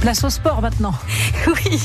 Place au sport maintenant. Oui,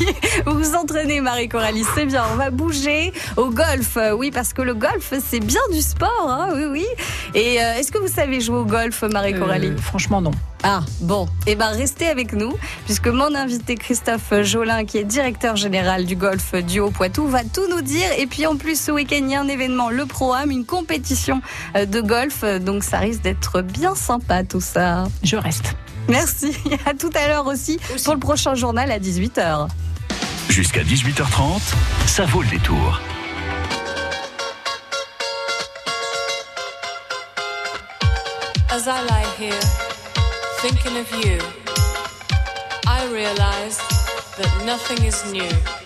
vous vous entraînez Marie-Coralie, c'est bien. On va bouger au golf. Oui, parce que le golf, c'est bien du sport. Hein oui, oui. Et euh, est-ce que vous savez jouer au golf, Marie-Coralie euh, Franchement, non. Ah, bon. Eh ben, restez avec nous, puisque mon invité Christophe Jolin, qui est directeur général du golf du Haut-Poitou, va tout nous dire. Et puis, en plus, ce week-end, il y a un événement, le Pro-Am, une compétition euh, de golf. Donc, ça risque d'être bien sympa, tout ça. Je reste. Merci. À tout à l'heure aussi, pour le prochain journal à 18h. Jusqu'à 18h30, ça vaut le détour. As I lie here, thinking of you, I realize that nothing is new.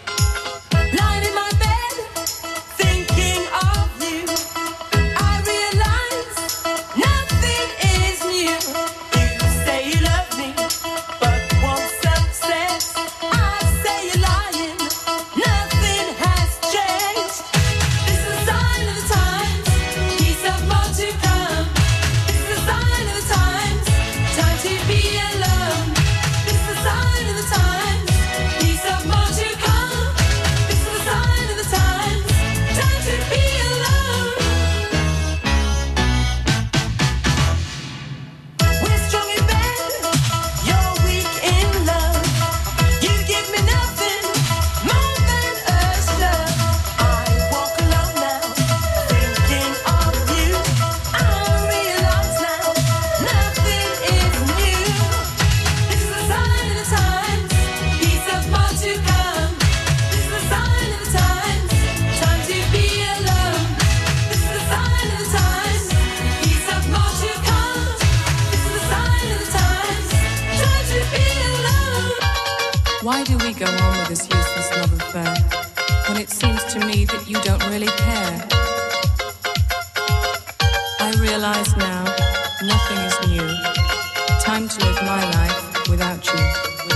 Why do we go on with this useless love affair when it seems to me that you don't really care? I realize now nothing is new. Time to live my life without you.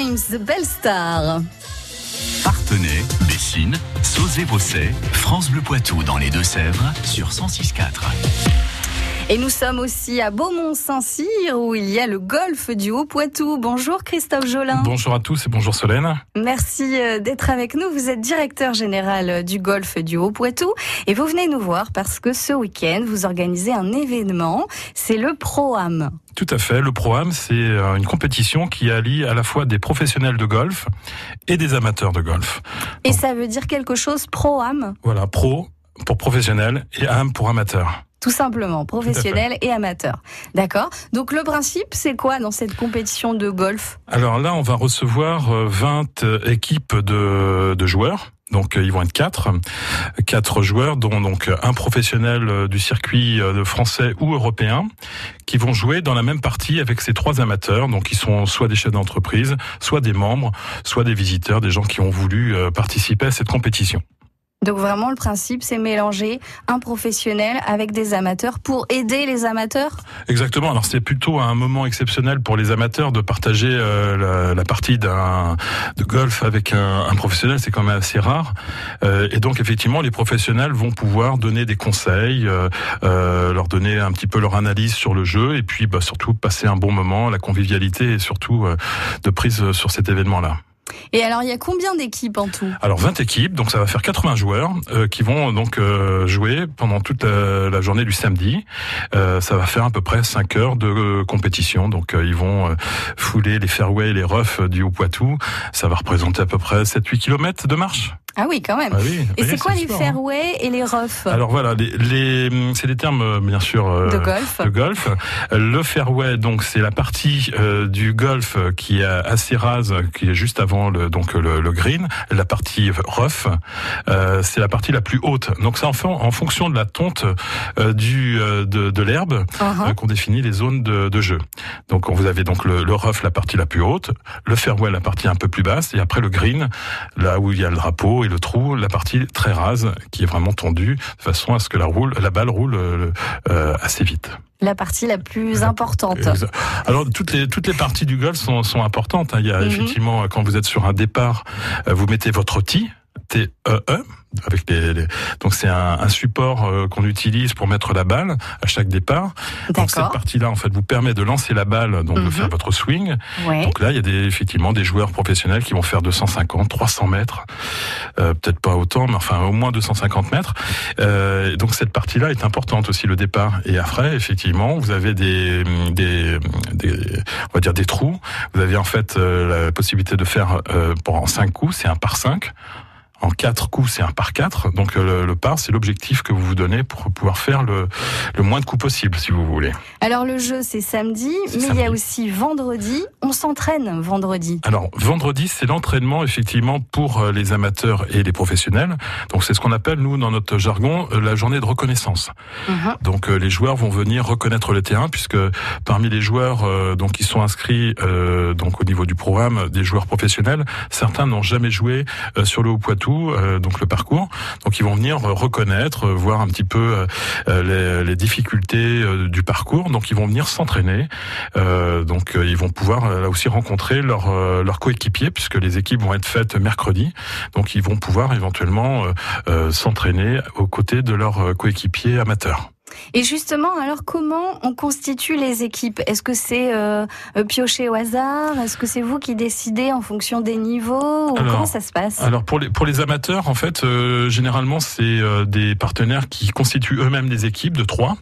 The Belle Star. Partenay, Bessines, Sauzé-Bosset, France Bleu Poitou dans les Deux-Sèvres sur 106.4. Et nous sommes aussi à Beaumont-Saint-Cyr où il y a le golf du Haut-Poitou. Bonjour Christophe Jolin. Bonjour à tous et bonjour Solène. Merci euh, d'être avec nous. Vous êtes directeur général euh, du golf du Haut-Poitou et vous venez nous voir parce que ce week-end, vous organisez un événement. C'est le Pro-Am. Tout à fait. Le Pro-Am, c'est euh, une compétition qui allie à la fois des professionnels de golf et des amateurs de golf. Et ça veut dire quelque chose, Pro-Am? Voilà, pro pour professionnel et am pour amateur. Tout simplement, professionnel et amateur. D'accord. Donc le principe, c'est quoi dans cette compétition de golf? Alors là, on va recevoir euh, 20 équipes de, de joueurs. Donc euh, ils vont être quatre, quatre joueurs, dont donc un professionnel euh, du circuit euh, français ou européen, qui vont jouer dans la même partie avec ces trois amateurs. Donc ils sont soit des chefs d'entreprise, soit des membres, soit des visiteurs, des gens qui ont voulu euh, participer à cette compétition. Donc vraiment, le principe, c'est mélanger un professionnel avec des amateurs pour aider les amateurs Exactement. Alors c'est plutôt un moment exceptionnel pour les amateurs de partager euh, la, la, partie de golf avec un, un professionnel. C'est quand même assez rare. Euh, et donc effectivement, les professionnels vont pouvoir donner des conseils, euh, euh, leur donner un petit peu leur analyse sur le jeu, et puis bah, surtout passer un bon moment, la convivialité et surtout euh, de prise sur cet événement-là. Et alors, il y a combien d'équipes en tout? Alors 20 équipes, donc ça va faire 80 joueurs euh, qui vont donc euh, jouer pendant toute la, journée du samedi. Euh, ça va faire à peu près 5 heures de euh, compétition. Donc ils vont fouler les fairways, les roughs du Haut-Poitou. Ça va représenter à peu près 7-8 km de marche. Ah oui, quand même. Ah oui, et oui, c'est quoi les super, hein. fairways et les roughs Alors voilà, les, les c'est des termes euh, bien sûr euh, de golf. de golf. Le fairway, donc c'est la partie euh, du golf qui est assez rase, qui est juste avant le, donc le, le green. La partie rough, euh, c'est la partie la plus haute. Donc c'est en, fon- en fonction de la tonte euh, du euh, de, de l'herbe Uh-huh. euh, qu'on définit les zones de, de jeu. Donc vous avez donc le, le rough, la partie la plus haute, le fairway, la partie un peu plus basse, et après le green, là où il y a le drapeau et le trou, la partie très rase qui est vraiment tendue, de façon à ce que la, roule, la balle roule euh, euh, assez vite. La partie la plus importante. Alors toutes les toutes les parties du golf sont, sont importantes. hein. Il y a Mhm. effectivement quand vous êtes sur un départ, euh, vous mettez votre tee. T-E-E, avec les, les- donc c'est un, un support euh, qu'on utilise pour mettre la balle à chaque départ. Donc cette partie-là, en fait, vous permet de lancer la balle, donc de Mhm. faire votre swing. Ouais. Donc là, il y a des, effectivement des joueurs professionnels qui vont faire 250, 300 mètres, euh, peut-être pas autant, mais enfin au moins 250 mètres. Euh, donc cette partie-là est importante aussi le départ. Et après, effectivement, vous avez des, des, des on va dire des trous. Vous avez en fait euh, la possibilité de faire euh, pour en 5 coups, c'est un par 5. En quatre coups, c'est un par quatre. Donc euh, le, le par, c'est l'objectif que vous vous donnez pour pouvoir faire le, le moins de coups possible, si vous voulez. Alors le jeu c'est samedi, mais il y a aussi vendredi. On s'entraîne vendredi. Alors vendredi, c'est l'entraînement effectivement pour euh, les amateurs et les professionnels. Donc c'est ce qu'on appelle nous dans notre jargon euh, la journée de reconnaissance. Mhm. Donc les joueurs vont venir reconnaître le terrain puisque parmi les joueurs euh, donc qui sont inscrits euh, donc au niveau du programme des joueurs professionnels, certains n'ont jamais joué euh, sur le Haut-Poitou euh, donc le parcours. Donc ils vont venir reconnaître, euh, voir un petit peu euh, les, difficultés du parcours. Donc ils vont venir s'entraîner. Donc ils vont pouvoir là aussi rencontrer leurs coéquipiers puisque les équipes vont être faites mercredi. Donc ils vont pouvoir éventuellement s'entraîner aux côtés de leurs coéquipiers amateurs. Et justement, alors comment on constitue les équipes? Est-ce que c'est euh, euh, pioché au hasard? Est-ce que c'est vous qui décidez en fonction des niveaux? Ou Alors, Comment ça se passe? Alors pour les pour les amateurs, en fait, euh, généralement c'est euh, des partenaires qui constituent eux-mêmes des équipes de trois.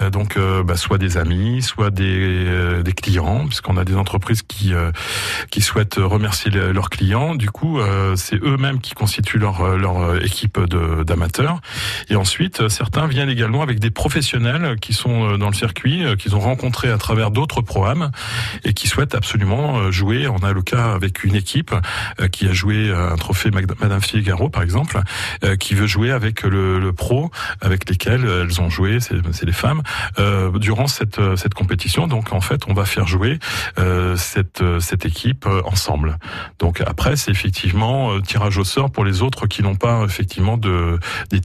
Euh, donc bah, soit des amis, soit des, des clients, puisqu'on a des entreprises qui qui souhaitent remercier le- leurs clients. Du coup, c'est eux-mêmes qui constituent leur leur équipe d'amateurs. Et ensuite, certains viennent également avec des professionnels qui sont euh, dans le circuit, euh, qu'ils ont rencontrés à travers d'autres programmes et qui souhaitent absolument euh, jouer. On a le cas avec une équipe qui a joué un trophée Madame Figaro, par exemple, qui veut jouer avec le, le pro avec lesquels elles ont joué, c'est les femmes, euh, durant cette, cette compétition. Donc en fait, on va faire jouer euh, cette, cette équipe ensemble. Donc après, c'est effectivement tirage au sort pour les autres qui n'ont pas effectivement de des.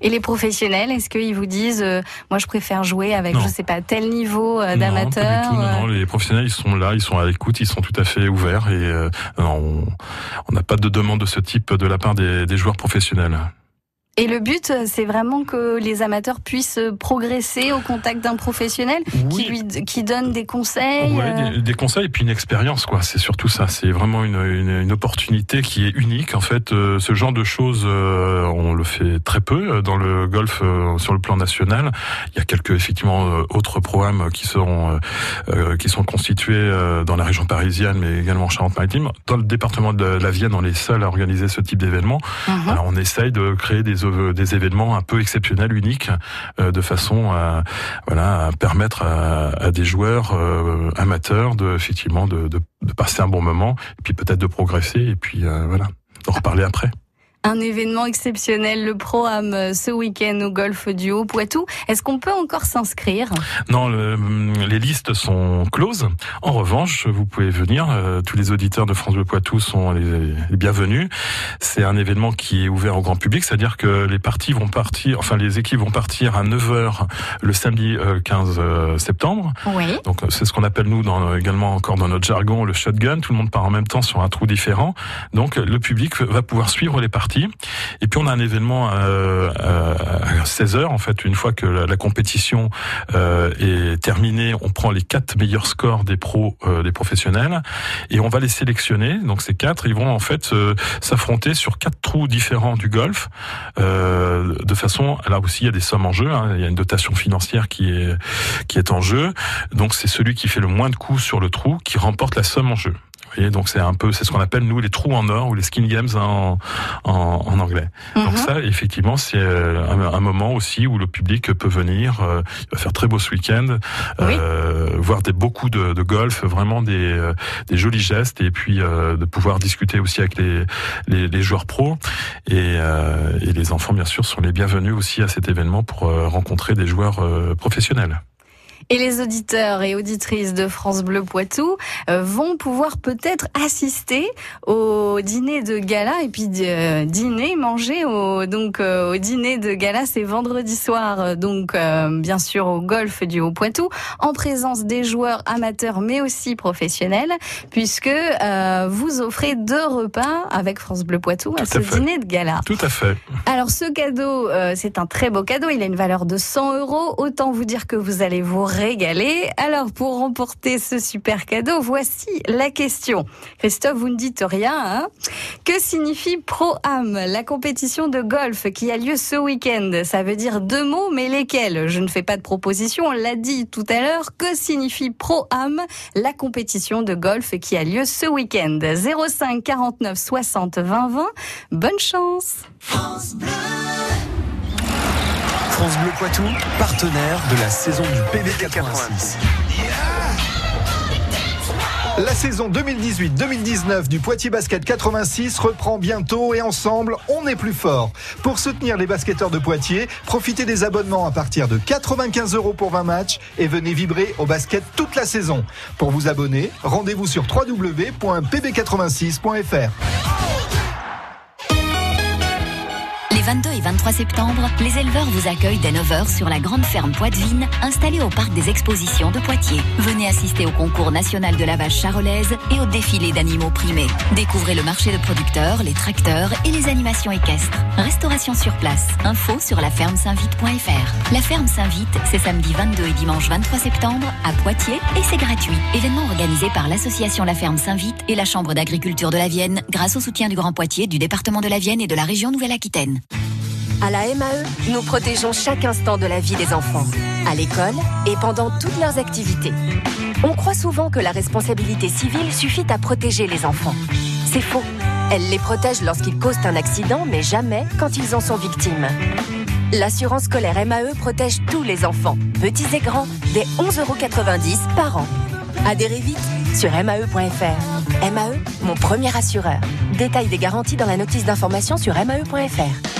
Et les professionnels, est-ce qu'ils vous disent, euh, moi je préfère jouer avec, Non. je sais pas, tel niveau euh, Non, d'amateur tout. Non, euh, non, les professionnels, ils sont là, ils sont à l'écoute, ils sont tout à fait ouverts et euh, non, on on n'a pas de demande de ce type de la part des, des joueurs professionnels. Et le but, euh, c'est vraiment que les amateurs puissent progresser au contact d'un professionnel qui lui qui donne des conseils. Ouais, euh, des, des conseils et puis une expérience, quoi. C'est surtout ça. C'est vraiment une, une, une opportunité qui est unique. En fait, euh, ce genre de choses, euh, on le fait très peu dans le golf euh, sur le plan national. Il y a quelques effectivement autres programmes qui euh, qui sont constitués dans la région parisienne, mais également en Charente-Maritime. Dans le département de la Vienne, on est seul à organiser ce type d'événement. Alors, on essaye de créer des, des événements un peu exceptionnels, uniques, euh, de façon à, voilà, permettre à, des joueurs euh, amateurs de, effectivement, de, passer un bon moment, puis peut-être de progresser, et puis euh, voilà, de reparler après. Un événement exceptionnel, le Pro-Am euh, ce week-end au Golf du Haut-Poitou. Est-ce qu'on peut encore s'inscrire? Non, le- les listes sont closes. En revanche, vous pouvez venir. euh, tous les auditeurs de France Bleu Poitou sont les, les bienvenus. C'est un événement qui est ouvert au grand public, c'est-à-dire que les parties vont partir, enfin les équipes vont partir à 9h le samedi euh, 15 euh, septembre. Oui. Donc c'est ce qu'on appelle nous dans, également encore dans notre jargon le shotgun. Tout le monde part en même temps sur un trou différent. Donc le public va pouvoir suivre les parties Et puis on a un événement euh, à 16 h en fait, une fois que la, compétition euh, est terminée, on prend les quatre meilleurs scores des pros, euh, des professionnels, et on va les sélectionner. Donc ces quatre, ils vont en fait s'affronter sur quatre trous différents du golf, de façon là aussi il y a des sommes en jeu, hein, il y a une dotation financière qui est qui est en jeu. Donc c'est celui qui fait le moins de coups sur le trou qui remporte la somme en jeu voyez, donc c'est un peu, c'est ce qu'on appelle nous les trous en or ou les skin games en, en, en anglais. Donc mhm. ça, effectivement, c'est euh, un, moment aussi où le public peut venir. Euh, il va faire très beau ce week-end, euh, voir des beaucoup de, de golf, vraiment des, euh, des jolis gestes et puis de pouvoir discuter aussi avec les, les, les joueurs pros et, et les enfants bien sûr sont les bienvenus aussi à cet événement pour rencontrer des joueurs professionnels. Et les auditeurs et auditrices de France Bleu Poitou euh, vont pouvoir peut-être assister au dîner de gala et puis euh, dîner, manger au donc euh, au dîner de gala, c'est vendredi soir, donc bien sûr au golf du Haut-Poitou, en présence des joueurs amateurs mais aussi professionnels, puisque vous offrez deux repas avec France Bleu Poitou à, ce dîner de gala. Tout à fait. Alors ce cadeau, c'est un très beau cadeau, il a une valeur de 100 euros. Autant vous dire que vous allez vous régaler. Alors, pour remporter ce super cadeau, voici la question. Christophe, vous ne dites rien. Hein? Que signifie Pro-Am, la compétition de golf qui a lieu ce week-end? Ça veut dire deux mots, mais lesquels? Je ne fais pas de proposition, on l'a dit tout à l'heure. Que signifie Pro-Am, la compétition de golf qui a lieu ce week-end? 05 49 60 20 20. Bonne chance France Bleu. France Bleu Poitou, partenaire de la saison du PB 86. La saison 2018-2019 du Poitiers Basket 86 reprend bientôt et ensemble, on est plus fort. Pour soutenir les basketteurs de Poitiers, profitez des abonnements à partir de 95 euros pour 20 matchs et venez vibrer au basket toute la saison. Pour vous abonner, rendez-vous sur www.pb86.fr. 22 et 23 septembre, les éleveurs vous accueillent dès 9h sur la grande ferme Poitevine, installée au parc des expositions de Poitiers. Venez assister au concours national de la vache charolaise et au défilé d'animaux primés. Découvrez le marché de producteurs, les tracteurs et les animations équestres. Restauration sur place. Info sur laferme-saint-vite.fr. La ferme Saint-Vite, c'est samedi 22 et dimanche 23 septembre à Poitiers et c'est gratuit. Événement organisé par l'association La Ferme Saint-Vite et la Chambre d'agriculture de la Vienne grâce au soutien du Grand Poitiers, du département de la Vienne et de la région Nouvelle-Aquitaine. À la MAE, nous protégeons chaque instant de la vie des enfants, à l'école et pendant toutes leurs activités. On croit souvent que la responsabilité civile suffit à protéger les enfants. C'est faux. Elle les protège lorsqu'ils causent un accident, mais jamais quand ils en sont victimes. L'assurance scolaire MAE protège tous les enfants, petits et grands, dès 11,90€ par an. Adhérez vite sur mae.fr. MAE, mon premier assureur. Détail des garanties dans la notice d'information sur mae.fr.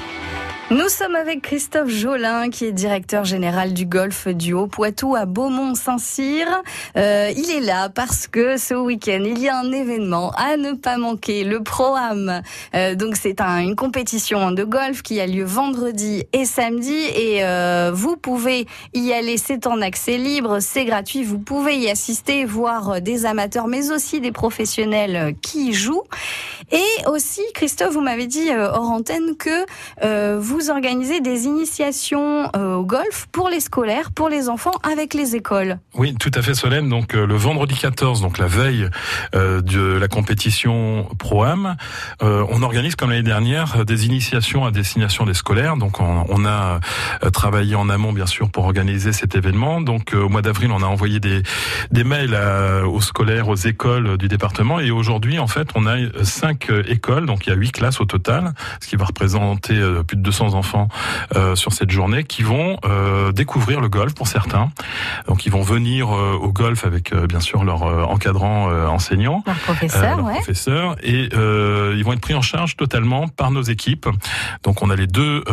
Nous sommes avec Christophe Jolin, qui est directeur général du golf du Haut-Poitou à Beaumont-Saint-Cyr. Euh, il est là parce que ce week-end, il y a un événement à ne pas manquer, le Pro-Am. Euh, donc c'est un, une compétition de golf qui a lieu vendredi et samedi et euh, vous pouvez y aller, c'est en accès libre, c'est gratuit, vous pouvez y assister, voir des amateurs mais aussi des professionnels qui y jouent. Et aussi, Christophe, vous m'avez dit hors antenne que vous vous organisez des initiations euh, au golf pour les scolaires, pour les enfants, avec les écoles. Oui, tout à fait, Solène. Donc euh, le vendredi 14, donc la veille euh, de la compétition Pro-Am, on organise comme l'année dernière des initiations à destination des scolaires. Donc on, a travaillé en amont, bien sûr, pour organiser cet événement. Donc au mois d'avril, on a envoyé des mails aux scolaires, aux écoles du département. Et aujourd'hui, en fait, on a cinq écoles. Donc il y a huit classes au total, ce qui va représenter plus de 200 enfants euh, sur cette journée qui vont euh, découvrir le golf pour certains. Donc ils vont venir euh, au golf avec bien sûr leur encadrant enseignant, leur professeur, leur professeur et ils vont être pris en charge totalement par nos équipes. Donc on a les deux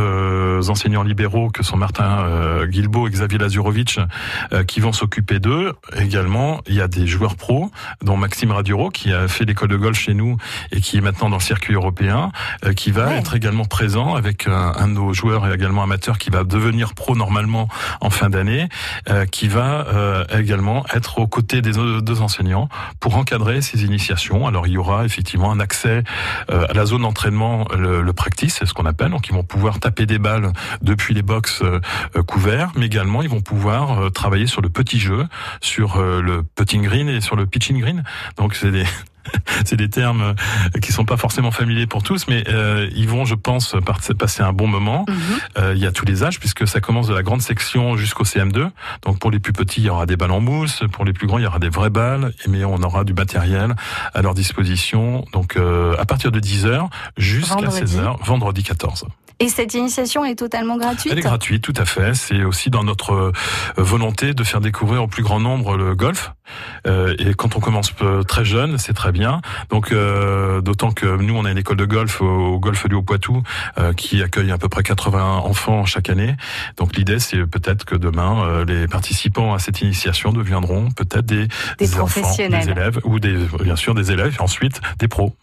enseignants libéraux que sont Martin Guilbeault et Xavier Lazurovic qui vont s'occuper d'eux. Également, il y a des joueurs pros, dont Maxime Raduro qui a fait l'école de golf chez nous et qui est maintenant dans le circuit européen, qui va être également présent avec un, un de nos joueurs est également amateur qui va devenir pro normalement en fin d'année, euh, qui va euh, également être aux côtés des deux enseignants pour encadrer ces initiations. Alors il y aura effectivement un accès euh, à la zone d'entraînement, le, le practice, c'est ce qu'on appelle. Donc ils vont pouvoir taper des balles depuis les box couverts, mais également ils vont pouvoir travailler sur le petit jeu, sur le putting green et sur le pitching green. Donc c'est des c'est des termes euh, qui sont pas forcément familiers pour tous, mais euh, ils vont, je pense, passer un bon moment. Mhm. euh, il y a tous les âges, puisque ça commence de la grande section jusqu'au CM2. Donc pour les plus petits, il y aura des balles en mousse. Pour les plus grands, il y aura des vraies balles. Mais on aura du matériel à leur disposition. Donc euh, à partir de 10h jusqu'à 16h, vendredi 14. Et cette initiation est totalement gratuite? Elle est gratuite, tout à fait. C'est aussi dans notre euh, volonté de faire découvrir au plus grand nombre le golf. Euh, et quand on commence euh, très jeune, c'est très bien. Donc, euh, d'autant que nous, on a une école de golf au, golf du Haut-Poitou euh, qui accueille à peu près 80 enfants chaque année. Donc, l'idée, c'est peut-être que demain, les participants à cette initiation deviendront peut-être des, des, professionnels, des élèves ou des, bien sûr des élèves et ensuite des pros.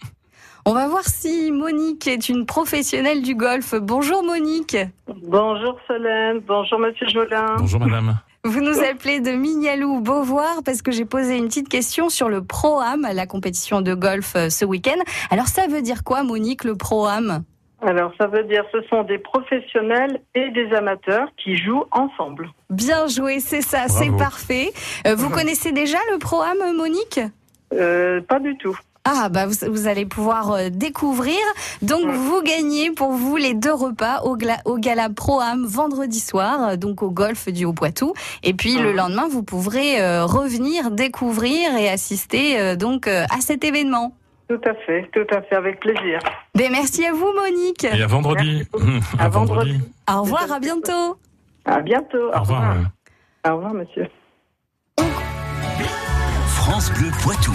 On va voir si Monique est une professionnelle du golf. Bonjour Monique. Bonjour Solène. Bonjour Monsieur Jolin. Bonjour Madame. Vous nous appelez de Mignalou Beauvoir parce que j'ai posé une petite question sur le Pro-Am, la compétition de golf euh, ce week-end. Alors ça veut dire quoi Monique, le Pro-Am? Alors, ça veut dire ce sont des professionnels et des amateurs qui jouent ensemble. Bien joué, c'est ça, c'est parfait. Euh, vous connaissez déjà le Pro-Am, Monique? Euh, Pas du tout. Ah bah vous, allez pouvoir euh, découvrir. Donc vous gagnez pour vous les deux repas au, au Gala Pro Am vendredi soir, euh, donc au golf du Haut-Poitou. Et puis le lendemain, vous pourrez euh, revenir découvrir et assister donc à cet événement. Tout à fait, tout à fait, avec plaisir. Ben, merci à vous Monique. Et à vendredi. à, vendredi. Au revoir, à bientôt. À bientôt. Au revoir. Au revoir, monsieur. France Bleu Poitou.